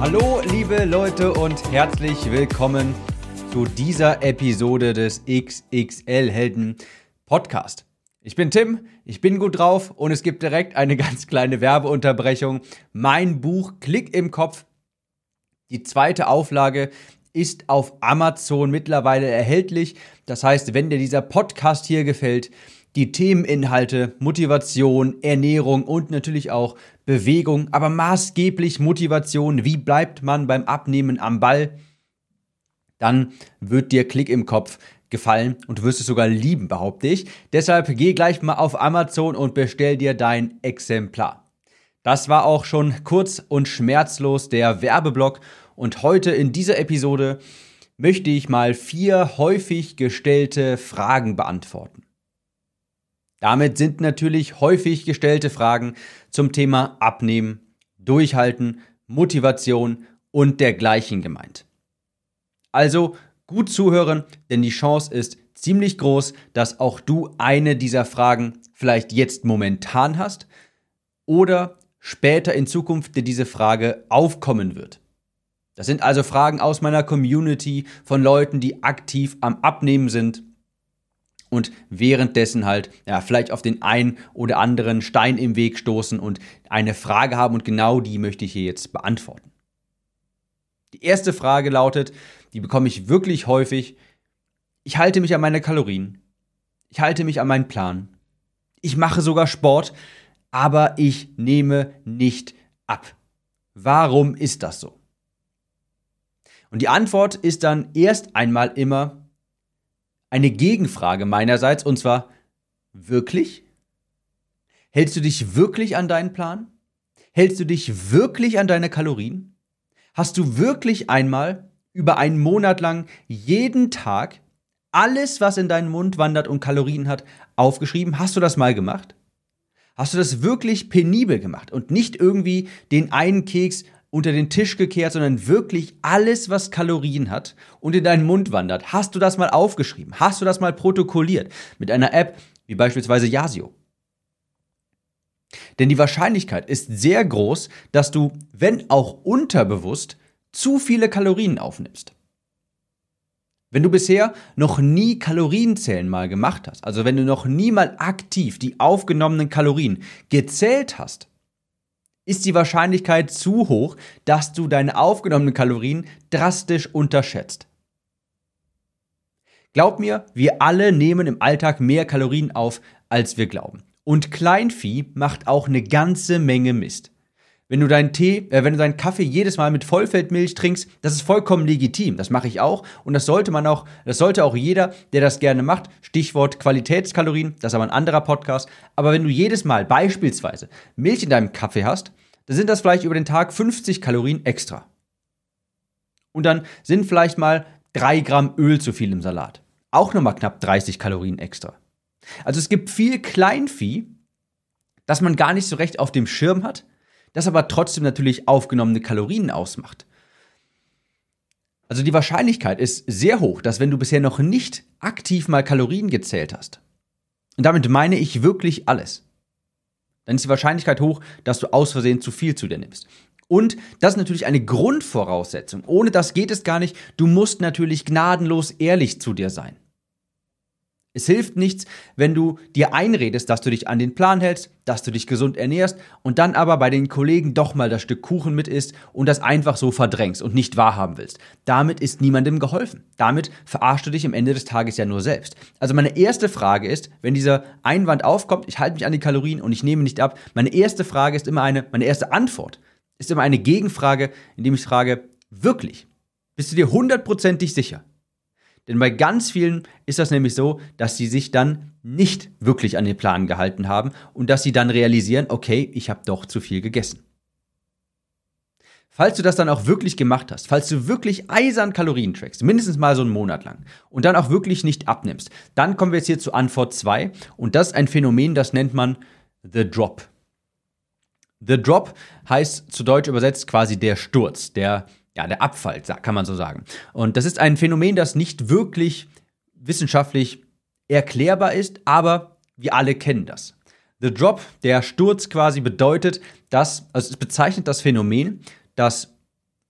Hallo liebe Leute und herzlich willkommen zu dieser Episode des XXL Helden Podcast. Ich bin Tim, ich bin gut drauf und es gibt direkt eine ganz kleine Werbeunterbrechung. Mein Buch Klick im Kopf, die zweite Auflage, ist auf Amazon mittlerweile erhältlich. Das heißt, wenn dir dieser Podcast hier gefällt, die Themeninhalte, Motivation, Ernährung und natürlich auch Bewegung, aber maßgeblich Motivation, wie bleibt man beim Abnehmen am Ball, dann wird dir Klick im Kopf gefallen und du wirst es sogar lieben, behaupte ich. Deshalb geh gleich mal auf Amazon und bestell dir dein Exemplar. Das war auch schon kurz und schmerzlos der Werbeblock und heute in dieser Episode möchte ich mal vier häufig gestellte Fragen beantworten. Damit sind natürlich häufig gestellte Fragen zum Thema Abnehmen, Durchhalten, Motivation und dergleichen gemeint. Also gut zuhören, denn die Chance ist ziemlich groß, dass auch du eine dieser Fragen vielleicht jetzt momentan hast oder später in Zukunft dir diese Frage aufkommen wird. Das sind also Fragen aus meiner Community von Leuten, die aktiv am Abnehmen sind und währenddessen halt ja, vielleicht auf den einen oder anderen Stein im Weg stoßen und eine Frage haben und genau die möchte ich hier jetzt beantworten. Die erste Frage lautet, die bekomme ich wirklich häufig, ich halte mich an meine Kalorien, ich halte mich an meinen Plan, ich mache sogar Sport, aber ich nehme nicht ab. Warum ist das so? Und die Antwort ist dann erst einmal immer, eine Gegenfrage meinerseits, und zwar, wirklich? Hältst du dich wirklich an deinen Plan? Hältst du dich wirklich an deine Kalorien? Hast du wirklich einmal über einen Monat lang jeden Tag alles, was in deinen Mund wandert und Kalorien hat, aufgeschrieben? Hast du das mal gemacht? Hast du das wirklich penibel gemacht und nicht irgendwie den einen Keks unter den Tisch gekehrt, sondern wirklich alles, was Kalorien hat und in deinen Mund wandert. Hast du das mal aufgeschrieben? Hast du das mal protokolliert mit einer App wie beispielsweise Yasio? Denn die Wahrscheinlichkeit ist sehr groß, dass du, wenn auch unterbewusst, zu viele Kalorien aufnimmst. Wenn du bisher noch nie Kalorienzählen mal gemacht hast, also wenn du noch nie mal aktiv die aufgenommenen Kalorien gezählt hast, ist die Wahrscheinlichkeit zu hoch, dass du deine aufgenommenen Kalorien drastisch unterschätzt. Glaub mir, wir alle nehmen im Alltag mehr Kalorien auf, als wir glauben. Und Kleinvieh macht auch eine ganze Menge Mist. Wenn du deinen Tee, äh, wenn du deinen Kaffee jedes Mal mit Vollfettmilch trinkst, das ist vollkommen legitim. Das mache ich auch und das sollte man auch, das sollte auch jeder, der das gerne macht. Stichwort Qualitätskalorien, das ist aber ein anderer Podcast. Aber wenn du jedes Mal beispielsweise Milch in deinem Kaffee hast, dann sind das vielleicht über den Tag 50 Kalorien extra. Und dann sind vielleicht mal 3 Gramm Öl zu viel im Salat. Auch nochmal knapp 30 Kalorien extra. Also es gibt viel Kleinvieh, das man gar nicht so recht auf dem Schirm hat, das aber trotzdem natürlich aufgenommene Kalorien ausmacht. Also die Wahrscheinlichkeit ist sehr hoch, dass wenn du bisher noch nicht aktiv mal Kalorien gezählt hast, und damit meine ich wirklich alles, dann ist die Wahrscheinlichkeit hoch, dass du aus Versehen zu viel zu dir nimmst. Und das ist natürlich eine Grundvoraussetzung. Ohne das geht es gar nicht. Du musst natürlich gnadenlos ehrlich zu dir sein. Es hilft nichts, wenn du dir einredest, dass du dich an den Plan hältst, dass du dich gesund ernährst und dann aber bei den Kollegen doch mal das Stück Kuchen mit isst und das einfach so verdrängst und nicht wahrhaben willst. Damit ist niemandem geholfen. Damit verarschst du dich am Ende des Tages ja nur selbst. Also meine erste Frage ist, wenn dieser Einwand aufkommt, ich halte mich an die Kalorien und ich nehme nicht ab, meine erste Frage ist immer eine, meine erste Antwort ist immer eine Gegenfrage, indem ich frage, wirklich? Bist du dir hundertprozentig sicher? Denn bei ganz vielen ist das nämlich so, dass sie sich dann nicht wirklich an den Plan gehalten haben und dass sie dann realisieren, okay, ich habe doch zu viel gegessen. Falls du das dann auch wirklich gemacht hast, falls du wirklich eisern Kalorien trackst, mindestens mal so einen Monat lang und dann auch wirklich nicht abnimmst, dann kommen wir jetzt hier zu Antwort 2 und das ist ein Phänomen, das nennt man The Drop. The Drop heißt zu Deutsch übersetzt quasi der Sturz, der, ja, der Abfall, kann man so sagen. Und das ist ein Phänomen, das nicht wirklich wissenschaftlich erklärbar ist, aber wir alle kennen das. The Drop, der Sturz quasi bedeutet, dass, also es bezeichnet das Phänomen, dass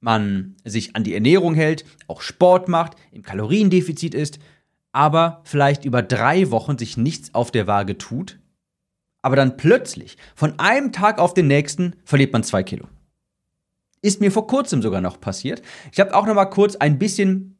man sich an die Ernährung hält, auch Sport macht, im Kaloriendefizit ist, aber vielleicht über drei Wochen sich nichts auf der Waage tut, aber dann plötzlich von einem Tag auf den nächsten verliert man zwei Kilo. Ist mir vor kurzem sogar noch passiert. Ich habe auch noch mal kurz ein bisschen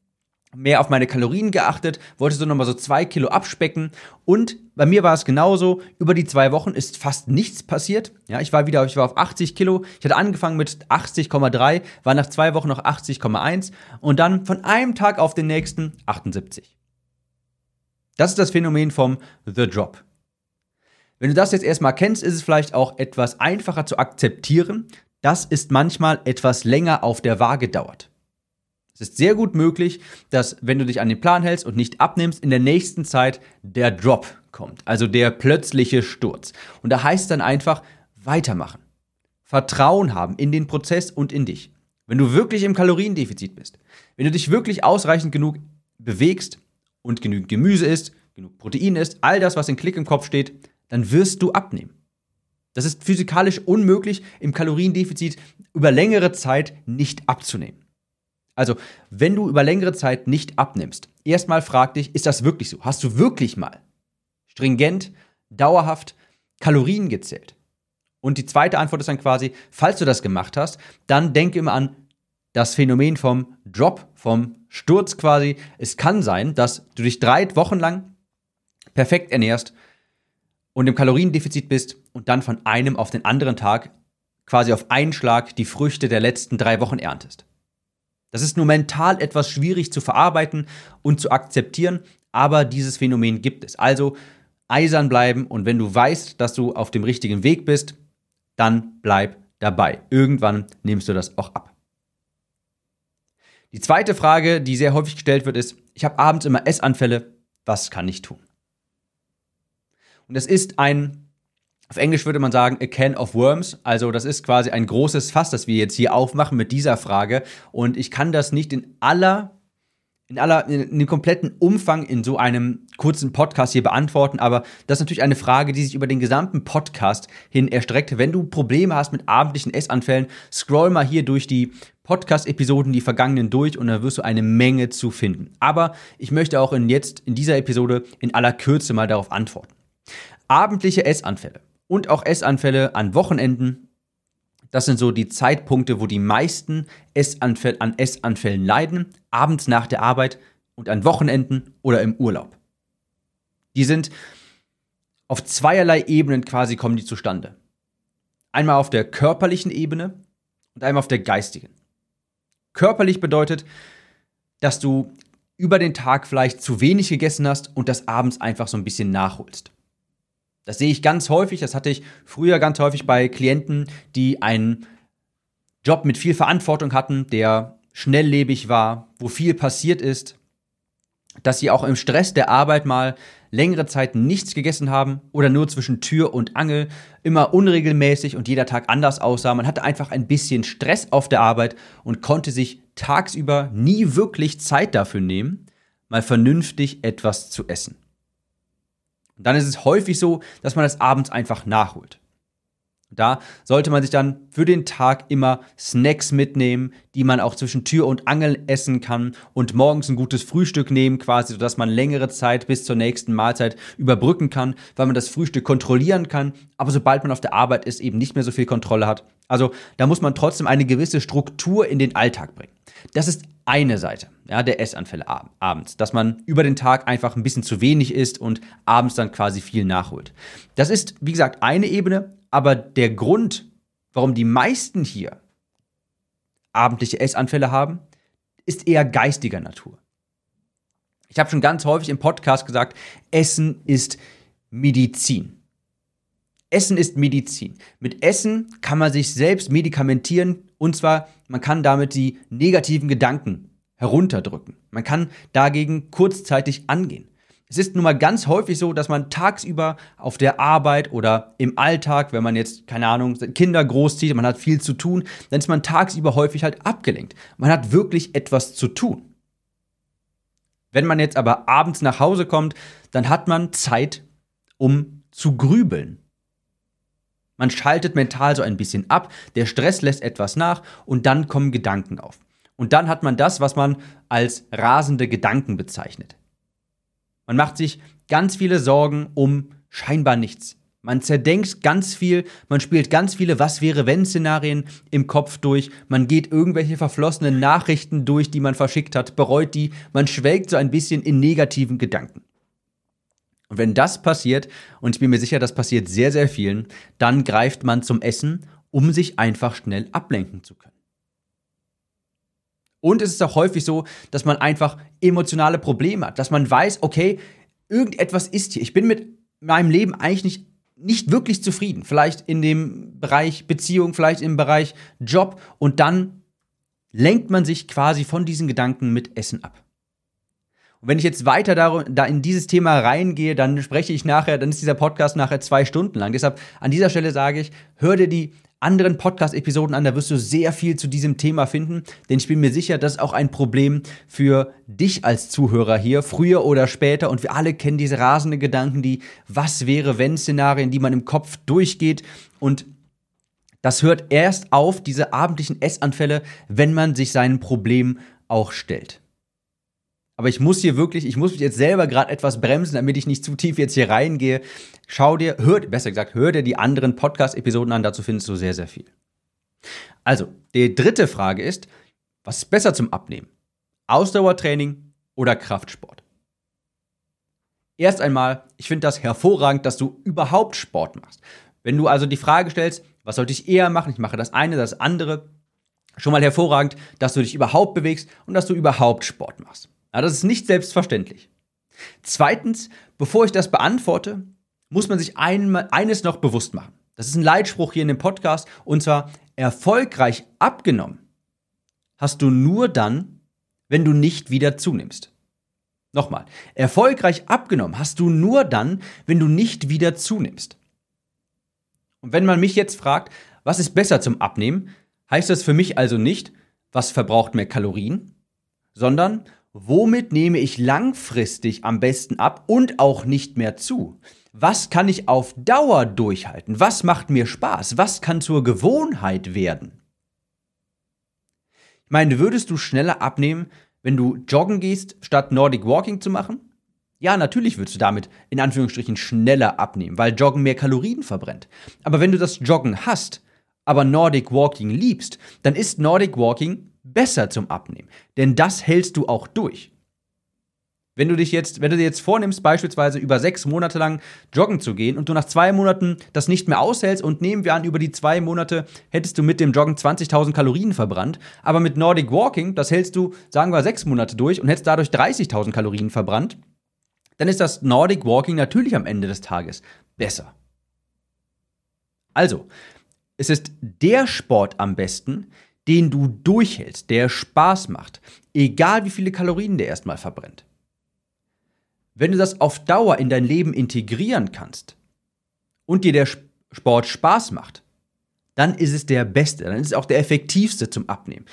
mehr auf meine Kalorien geachtet, wollte so nochmal so zwei Kilo abspecken und bei mir war es genauso. Über die zwei Wochen ist fast nichts passiert. Ja, ich war wieder, ich war auf 80 Kilo. Ich hatte angefangen mit 80,3, war nach zwei Wochen noch 80,1 und dann von einem Tag auf den nächsten 78. Das ist das Phänomen vom The Drop. Wenn du das jetzt erstmal kennst, ist es vielleicht auch etwas einfacher zu akzeptieren, dass es manchmal etwas länger auf der Waage dauert. Es ist sehr gut möglich, dass wenn du dich an den Plan hältst und nicht abnimmst, in der nächsten Zeit der Drop kommt, also der plötzliche Sturz. Und da heißt es dann einfach weitermachen. Vertrauen haben in den Prozess und in dich. Wenn du wirklich im Kaloriendefizit bist, wenn du dich wirklich ausreichend genug bewegst und genügend Gemüse isst, genug Protein isst, all das, was in Klick im Kopf steht, dann wirst du abnehmen. Das ist physikalisch unmöglich, im Kaloriendefizit über längere Zeit nicht abzunehmen. Also, wenn du über längere Zeit nicht abnimmst, erstmal frag dich, ist das wirklich so? Hast du wirklich mal stringent, dauerhaft Kalorien gezählt? Und die zweite Antwort ist dann quasi, falls du das gemacht hast, dann denke immer an das Phänomen vom Drop, vom Sturz quasi. Es kann sein, dass du dich drei Wochen lang perfekt ernährst und im Kaloriendefizit bist und dann von einem auf den anderen Tag quasi auf einen Schlag die Früchte der letzten drei Wochen erntest. Das ist nur mental etwas schwierig zu verarbeiten und zu akzeptieren, aber dieses Phänomen gibt es. Also eisern bleiben und wenn du weißt, dass du auf dem richtigen Weg bist, dann bleib dabei. Irgendwann nimmst du das auch ab. Die zweite Frage, die sehr häufig gestellt wird, ist, ich habe abends immer Essanfälle, was kann ich tun? Und das ist ein auf Englisch würde man sagen, a can of worms. Also das ist quasi ein großes Fass, das wir jetzt hier aufmachen mit dieser Frage. Und ich kann das nicht in aller, in aller, in dem kompletten Umfang in so einem kurzen Podcast hier beantworten. Aber das ist natürlich eine Frage, die sich über den gesamten Podcast hin erstreckt. Wenn du Probleme hast mit abendlichen Essanfällen, scroll mal hier durch die Podcast-Episoden, die vergangenen durch und da wirst du eine Menge zu finden. Aber ich möchte auch in jetzt in dieser Episode in aller Kürze mal darauf antworten. Abendliche Essanfälle und auch Essanfälle an Wochenenden. Das sind so die Zeitpunkte, wo die meisten Essanfäll an Essanfällen leiden, abends nach der Arbeit und an Wochenenden oder im Urlaub. Die sind auf zweierlei Ebenen quasi kommen die zustande. Einmal auf der körperlichen Ebene und einmal auf der geistigen. Körperlich bedeutet, dass du über den Tag vielleicht zu wenig gegessen hast und das abends einfach so ein bisschen nachholst. Das sehe ich ganz häufig, das hatte ich früher ganz häufig bei Klienten, die einen Job mit viel Verantwortung hatten, der schnelllebig war, wo viel passiert ist, dass sie auch im Stress der Arbeit mal längere Zeit nichts gegessen haben oder nur zwischen Tür und Angel, immer unregelmäßig und jeder Tag anders aussah. Man hatte einfach ein bisschen Stress auf der Arbeit und konnte sich tagsüber nie wirklich Zeit dafür nehmen, mal vernünftig etwas zu essen. Und dann ist es häufig so, dass man das abends einfach nachholt. Da sollte man sich dann für den Tag immer Snacks mitnehmen, die man auch zwischen Tür und Angel essen kann und morgens ein gutes Frühstück nehmen, quasi, sodass man längere Zeit bis zur nächsten Mahlzeit überbrücken kann, weil man das Frühstück kontrollieren kann. Aber sobald man auf der Arbeit ist, eben nicht mehr so viel Kontrolle hat. Also da muss man trotzdem eine gewisse Struktur in den Alltag bringen. Das ist eine Seite ja, der Essanfälle ab abends, dass man über den Tag einfach ein bisschen zu wenig isst und abends dann quasi viel nachholt. Das ist, wie gesagt, eine Ebene, aber der Grund, warum die meisten hier abendliche Essanfälle haben, ist eher geistiger Natur. Ich habe schon ganz häufig im Podcast gesagt, Essen ist Medizin. Essen ist Medizin. Mit Essen kann man sich selbst medikamentieren und zwar, man kann damit die negativen Gedanken herunterdrücken. Man kann dagegen kurzzeitig angehen. Es ist nun mal ganz häufig so, dass man tagsüber auf der Arbeit oder im Alltag, wenn man jetzt, keine Ahnung, Kinder großzieht, man hat viel zu tun, dann ist man tagsüber häufig halt abgelenkt. Man hat wirklich etwas zu tun. Wenn man jetzt aber abends nach Hause kommt, dann hat man Zeit, um zu grübeln. Man schaltet mental so ein bisschen ab, der Stress lässt etwas nach und dann kommen Gedanken auf. Und dann hat man das, was man als rasende Gedanken bezeichnet. Man macht sich ganz viele Sorgen um scheinbar nichts. Man zerdenkt ganz viel, man spielt ganz viele Was wäre wenn Szenarien im Kopf durch, man geht irgendwelche verflossenen Nachrichten durch, die man verschickt hat, bereut die, man schwelgt so ein bisschen in negativen Gedanken. Und wenn das passiert, und ich bin mir sicher, das passiert sehr, sehr vielen, dann greift man zum Essen, um sich einfach schnell ablenken zu können. Und es ist auch häufig so, dass man einfach emotionale Probleme hat, dass man weiß, okay, irgendetwas ist hier. Ich bin mit meinem Leben eigentlich nicht, nicht wirklich zufrieden. Vielleicht in dem Bereich Beziehung, vielleicht im Bereich Job. Und dann lenkt man sich quasi von diesen Gedanken mit Essen ab. Und wenn ich jetzt weiter da, da in dieses Thema reingehe, dann spreche ich nachher, dann ist dieser Podcast nachher zwei Stunden lang. Deshalb an dieser Stelle sage ich, hör dir die anderen Podcast-Episoden an, da wirst du sehr viel zu diesem Thema finden, denn ich bin mir sicher, das ist auch ein Problem für dich als Zuhörer hier, früher oder später. Und wir alle kennen diese rasende Gedanken, die Was wäre wenn Szenarien, die man im Kopf durchgeht. Und das hört erst auf, diese abendlichen Essanfälle, wenn man sich seinen Problem auch stellt. Aber ich muss hier wirklich, ich muss mich jetzt selber gerade etwas bremsen, damit ich nicht zu tief jetzt hier reingehe. Schau dir, hör, besser gesagt, hör dir die anderen Podcast-Episoden an, dazu findest du sehr, sehr viel. Also, die dritte Frage ist, was ist besser zum Abnehmen? Ausdauertraining oder Kraftsport? Erst einmal, ich finde das hervorragend, dass du überhaupt Sport machst. Wenn du also die Frage stellst, was sollte ich eher machen? Ich mache das eine, das andere. Schon mal hervorragend, dass du dich überhaupt bewegst und dass du überhaupt Sport machst. Ja, das ist nicht selbstverständlich. Zweitens, bevor ich das beantworte, muss man sich ein, eines noch bewusst machen. Das ist ein Leitspruch hier in dem Podcast und zwar erfolgreich abgenommen hast du nur dann, wenn du nicht wieder zunimmst. Nochmal, erfolgreich abgenommen hast du nur dann, wenn du nicht wieder zunimmst. Und wenn man mich jetzt fragt, was ist besser zum Abnehmen, heißt das für mich also nicht, was verbraucht mehr Kalorien, sondern Womit nehme ich langfristig am besten ab und auch nicht mehr zu? Was kann ich auf Dauer durchhalten? Was macht mir Spaß? Was kann zur Gewohnheit werden? Ich meine, würdest du schneller abnehmen, wenn du joggen gehst, statt Nordic Walking zu machen? Ja, natürlich würdest du damit in Anführungsstrichen schneller abnehmen, weil Joggen mehr Kalorien verbrennt. Aber wenn du das Joggen hast, aber Nordic Walking liebst, dann ist Nordic Walking besser zum Abnehmen. Denn das hältst du auch durch. Wenn du dich jetzt, wenn du dir jetzt vornimmst, beispielsweise über sechs Monate lang joggen zu gehen und du nach zwei Monaten das nicht mehr aushältst und nehmen wir an, über die zwei Monate hättest du mit dem Joggen 20.000 Kalorien verbrannt, aber mit Nordic Walking, das hältst du, sagen wir, sechs Monate durch und hättest dadurch 30.000 Kalorien verbrannt, dann ist das Nordic Walking natürlich am Ende des Tages besser. Also, es ist der Sport am besten, den du durchhältst, der Spaß macht, egal wie viele Kalorien der erstmal verbrennt. Wenn du das auf Dauer in dein Leben integrieren kannst und dir der Sport Spaß macht, dann ist es der beste, dann ist es auch der effektivste zum Abnehmen.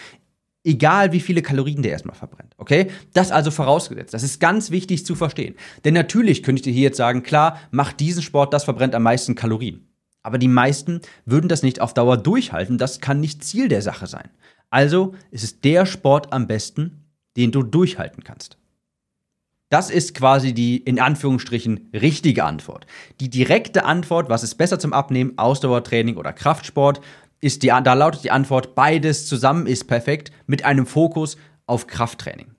Egal wie viele Kalorien der erstmal verbrennt. Okay? Das also vorausgesetzt. Das ist ganz wichtig zu verstehen. Denn natürlich könnte ich dir hier jetzt sagen, klar, mach diesen Sport, das verbrennt am meisten Kalorien. Aber die meisten würden das nicht auf Dauer durchhalten. Das kann nicht Ziel der Sache sein. Also ist es der Sport am besten, den du durchhalten kannst. Das ist quasi die in Anführungsstrichen richtige Antwort. Die direkte Antwort, was ist besser zum Abnehmen, Ausdauertraining oder Kraftsport, ist die, da lautet die Antwort, beides zusammen ist perfekt mit einem Fokus auf Krafttraining.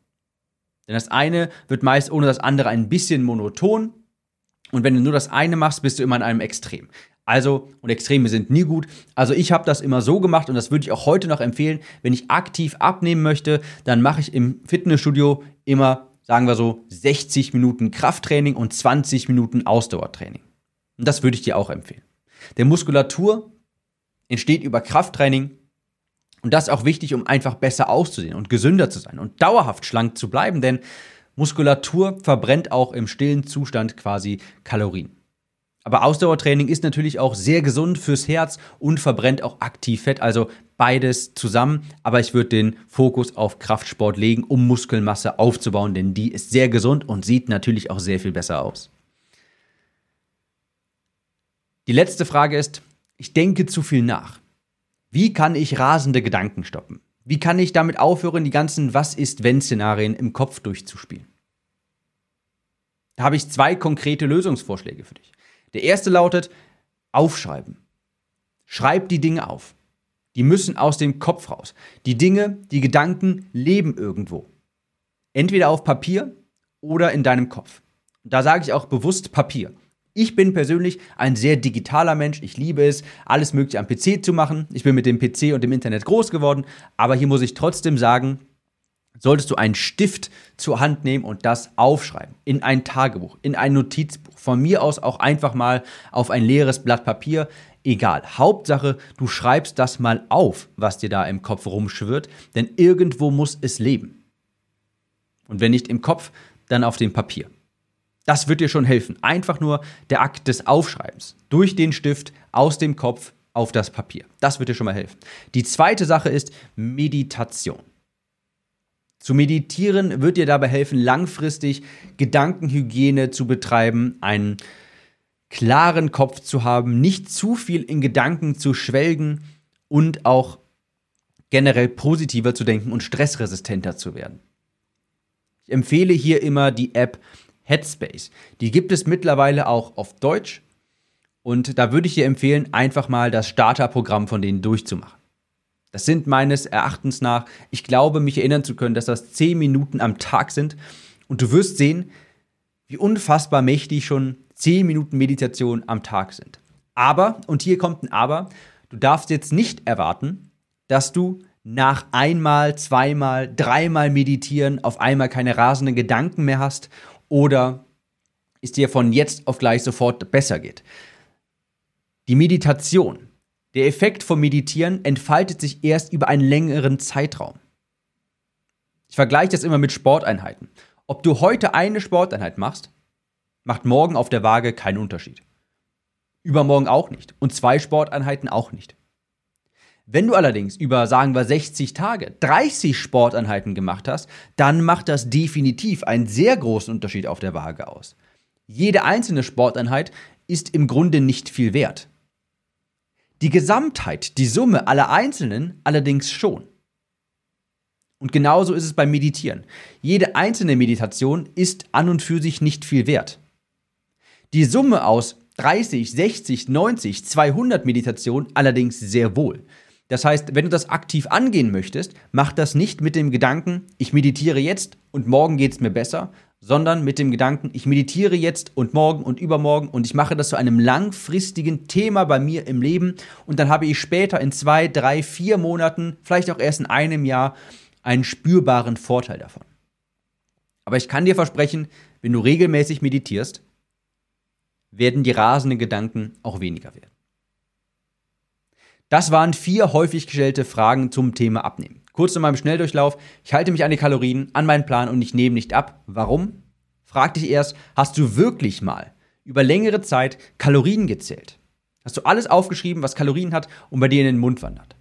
Denn das eine wird meist ohne das andere ein bisschen monoton. Und wenn du nur das eine machst, bist du immer in einem Extrem. Also, und Extreme sind nie gut. Also ich habe das immer so gemacht und das würde ich auch heute noch empfehlen. Wenn ich aktiv abnehmen möchte, dann mache ich im Fitnessstudio immer, sagen wir so, 60 Minuten Krafttraining und 20 Minuten Ausdauertraining. Und das würde ich dir auch empfehlen. Denn Muskulatur entsteht über Krafttraining und das ist auch wichtig, um einfach besser auszusehen und gesünder zu sein und dauerhaft schlank zu bleiben, denn Muskulatur verbrennt auch im stillen Zustand quasi Kalorien. Aber Ausdauertraining ist natürlich auch sehr gesund fürs Herz und verbrennt auch aktiv Fett, also beides zusammen. Aber ich würde den Fokus auf Kraftsport legen, um Muskelmasse aufzubauen, denn die ist sehr gesund und sieht natürlich auch sehr viel besser aus. Die letzte Frage ist, ich denke zu viel nach. Wie kann ich rasende Gedanken stoppen? Wie kann ich damit aufhören, die ganzen Was ist wenn Szenarien im Kopf durchzuspielen? Da habe ich zwei konkrete Lösungsvorschläge für dich. Der erste lautet aufschreiben. Schreib die Dinge auf. Die müssen aus dem Kopf raus. Die Dinge, die Gedanken leben irgendwo. Entweder auf Papier oder in deinem Kopf. Da sage ich auch bewusst Papier. Ich bin persönlich ein sehr digitaler Mensch. Ich liebe es, alles Mögliche am PC zu machen. Ich bin mit dem PC und dem Internet groß geworden. Aber hier muss ich trotzdem sagen, solltest du einen Stift zur Hand nehmen und das aufschreiben. In ein Tagebuch, in ein Notizbuch. Von mir aus auch einfach mal auf ein leeres Blatt Papier. Egal. Hauptsache, du schreibst das mal auf, was dir da im Kopf rumschwirrt. Denn irgendwo muss es leben. Und wenn nicht im Kopf, dann auf dem Papier. Das wird dir schon helfen. Einfach nur der Akt des Aufschreibens. Durch den Stift, aus dem Kopf, auf das Papier. Das wird dir schon mal helfen. Die zweite Sache ist Meditation. Zu meditieren wird dir dabei helfen, langfristig Gedankenhygiene zu betreiben, einen klaren Kopf zu haben, nicht zu viel in Gedanken zu schwelgen und auch generell positiver zu denken und stressresistenter zu werden. Ich empfehle hier immer die App Headspace. Die gibt es mittlerweile auch auf Deutsch. Und da würde ich dir empfehlen, einfach mal das Starterprogramm von denen durchzumachen. Das sind meines Erachtens nach, ich glaube, mich erinnern zu können, dass das 10 Minuten am Tag sind. Und du wirst sehen, wie unfassbar mächtig schon 10 Minuten Meditation am Tag sind. Aber, und hier kommt ein Aber, du darfst jetzt nicht erwarten, dass du nach einmal, zweimal, dreimal meditieren auf einmal keine rasenden Gedanken mehr hast oder es dir von jetzt auf gleich sofort besser geht. Die Meditation, der Effekt vom Meditieren entfaltet sich erst über einen längeren Zeitraum. Ich vergleiche das immer mit Sporteinheiten. Ob du heute eine Sporteinheit machst, macht morgen auf der Waage keinen Unterschied. Übermorgen auch nicht. Und zwei Sporteinheiten auch nicht. Wenn du allerdings über, sagen wir, 60 Tage 30 Sporteinheiten gemacht hast, dann macht das definitiv einen sehr großen Unterschied auf der Waage aus. Jede einzelne Sporteinheit ist im Grunde nicht viel wert. Die Gesamtheit, die Summe aller Einzelnen allerdings schon. Und genauso ist es beim Meditieren. Jede einzelne Meditation ist an und für sich nicht viel wert. Die Summe aus 30, 60, 90, 200 Meditationen allerdings sehr wohl. Das heißt, wenn du das aktiv angehen möchtest, mach das nicht mit dem Gedanken, ich meditiere jetzt und morgen geht es mir besser, sondern mit dem Gedanken, ich meditiere jetzt und morgen und übermorgen und ich mache das zu einem langfristigen Thema bei mir im Leben und dann habe ich später in zwei, drei, vier Monaten, vielleicht auch erst in einem Jahr, einen spürbaren Vorteil davon. Aber ich kann dir versprechen, wenn du regelmäßig meditierst, werden die rasenden Gedanken auch weniger werden. Das waren vier häufig gestellte Fragen zum Thema Abnehmen. Kurz zu meinem Schnelldurchlauf. Ich halte mich an die Kalorien, an meinen Plan und ich nehme nicht ab. Warum? Frag dich erst, hast du wirklich mal über längere Zeit Kalorien gezählt? Hast du alles aufgeschrieben, was Kalorien hat und bei dir in den Mund wandert?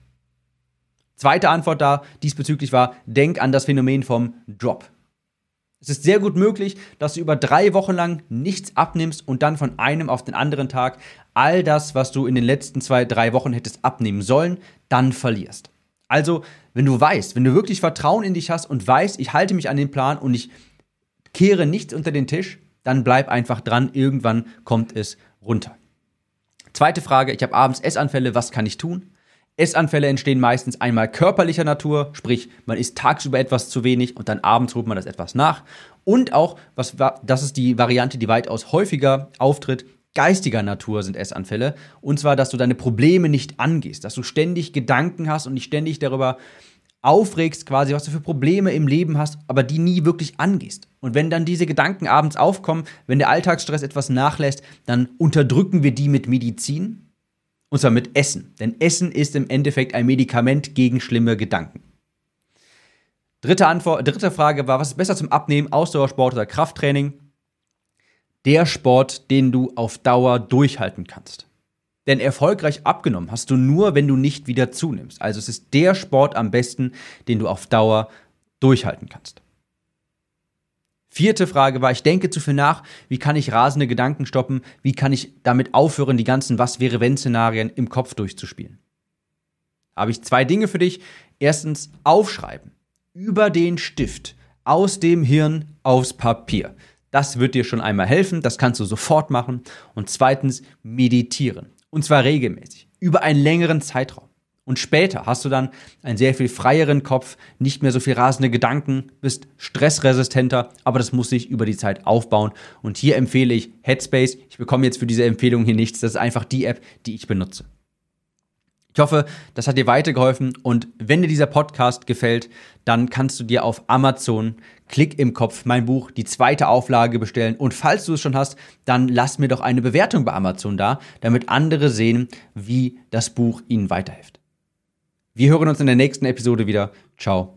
Zweite Antwort da diesbezüglich war, denk an das Phänomen vom Drop. Es ist sehr gut möglich, dass du über drei Wochen lang nichts abnimmst und dann von einem auf den anderen Tag all das, was du in den letzten zwei, drei Wochen hättest abnehmen sollen, dann verlierst. Also, wenn du weißt, wenn du wirklich Vertrauen in dich hast und weißt, ich halte mich an den Plan und ich kehre nichts unter den Tisch, dann bleib einfach dran, irgendwann kommt es runter. Zweite Frage, ich habe abends Essanfälle, was kann ich tun? Essanfälle entstehen meistens einmal körperlicher Natur, sprich, man isst tagsüber etwas zu wenig und dann abends holt man das etwas nach. Und auch, was, das ist die Variante, die weitaus häufiger auftritt, geistiger Natur sind Essanfälle. Und zwar, dass du deine Probleme nicht angehst, dass du ständig Gedanken hast und dich ständig darüber aufregst, quasi, was du für Probleme im Leben hast, aber die nie wirklich angehst. Und wenn dann diese Gedanken abends aufkommen, wenn der Alltagsstress etwas nachlässt, dann unterdrücken wir die mit Medizin Und zwar mit Essen. Denn Essen ist im Endeffekt ein Medikament gegen schlimme Gedanken. Dritte, Antwort, dritte Frage war, was ist besser zum Abnehmen, Ausdauersport oder Krafttraining? Der Sport, den du auf Dauer durchhalten kannst. Denn erfolgreich abgenommen hast du nur, wenn du nicht wieder zunimmst. Also es ist der Sport am besten, den du auf Dauer durchhalten kannst. Vierte Frage war, ich denke zu viel nach, wie kann ich rasende Gedanken stoppen, wie kann ich damit aufhören, die ganzen Was-wäre-wenn-Szenarien im Kopf durchzuspielen. Habe ich zwei Dinge für dich. Erstens, aufschreiben. Über den Stift, aus dem Hirn aufs Papier. Das wird dir schon einmal helfen, das kannst du sofort machen. Und zweitens, meditieren. Und zwar regelmäßig, über einen längeren Zeitraum. Und später hast du dann einen sehr viel freieren Kopf, nicht mehr so viel rasende Gedanken, bist stressresistenter, aber das muss sich über die Zeit aufbauen. Und hier empfehle ich Headspace. Ich bekomme jetzt für diese Empfehlung hier nichts. Das ist einfach die App, die ich benutze. Ich hoffe, das hat dir weitergeholfen und wenn dir dieser Podcast gefällt, dann kannst du dir auf Amazon Klick im Kopf mein Buch, die zweite Auflage bestellen und falls du es schon hast, dann lass mir doch eine Bewertung bei Amazon da, damit andere sehen, wie das Buch ihnen weiterhilft. Wir hören uns in der nächsten Episode wieder. Ciao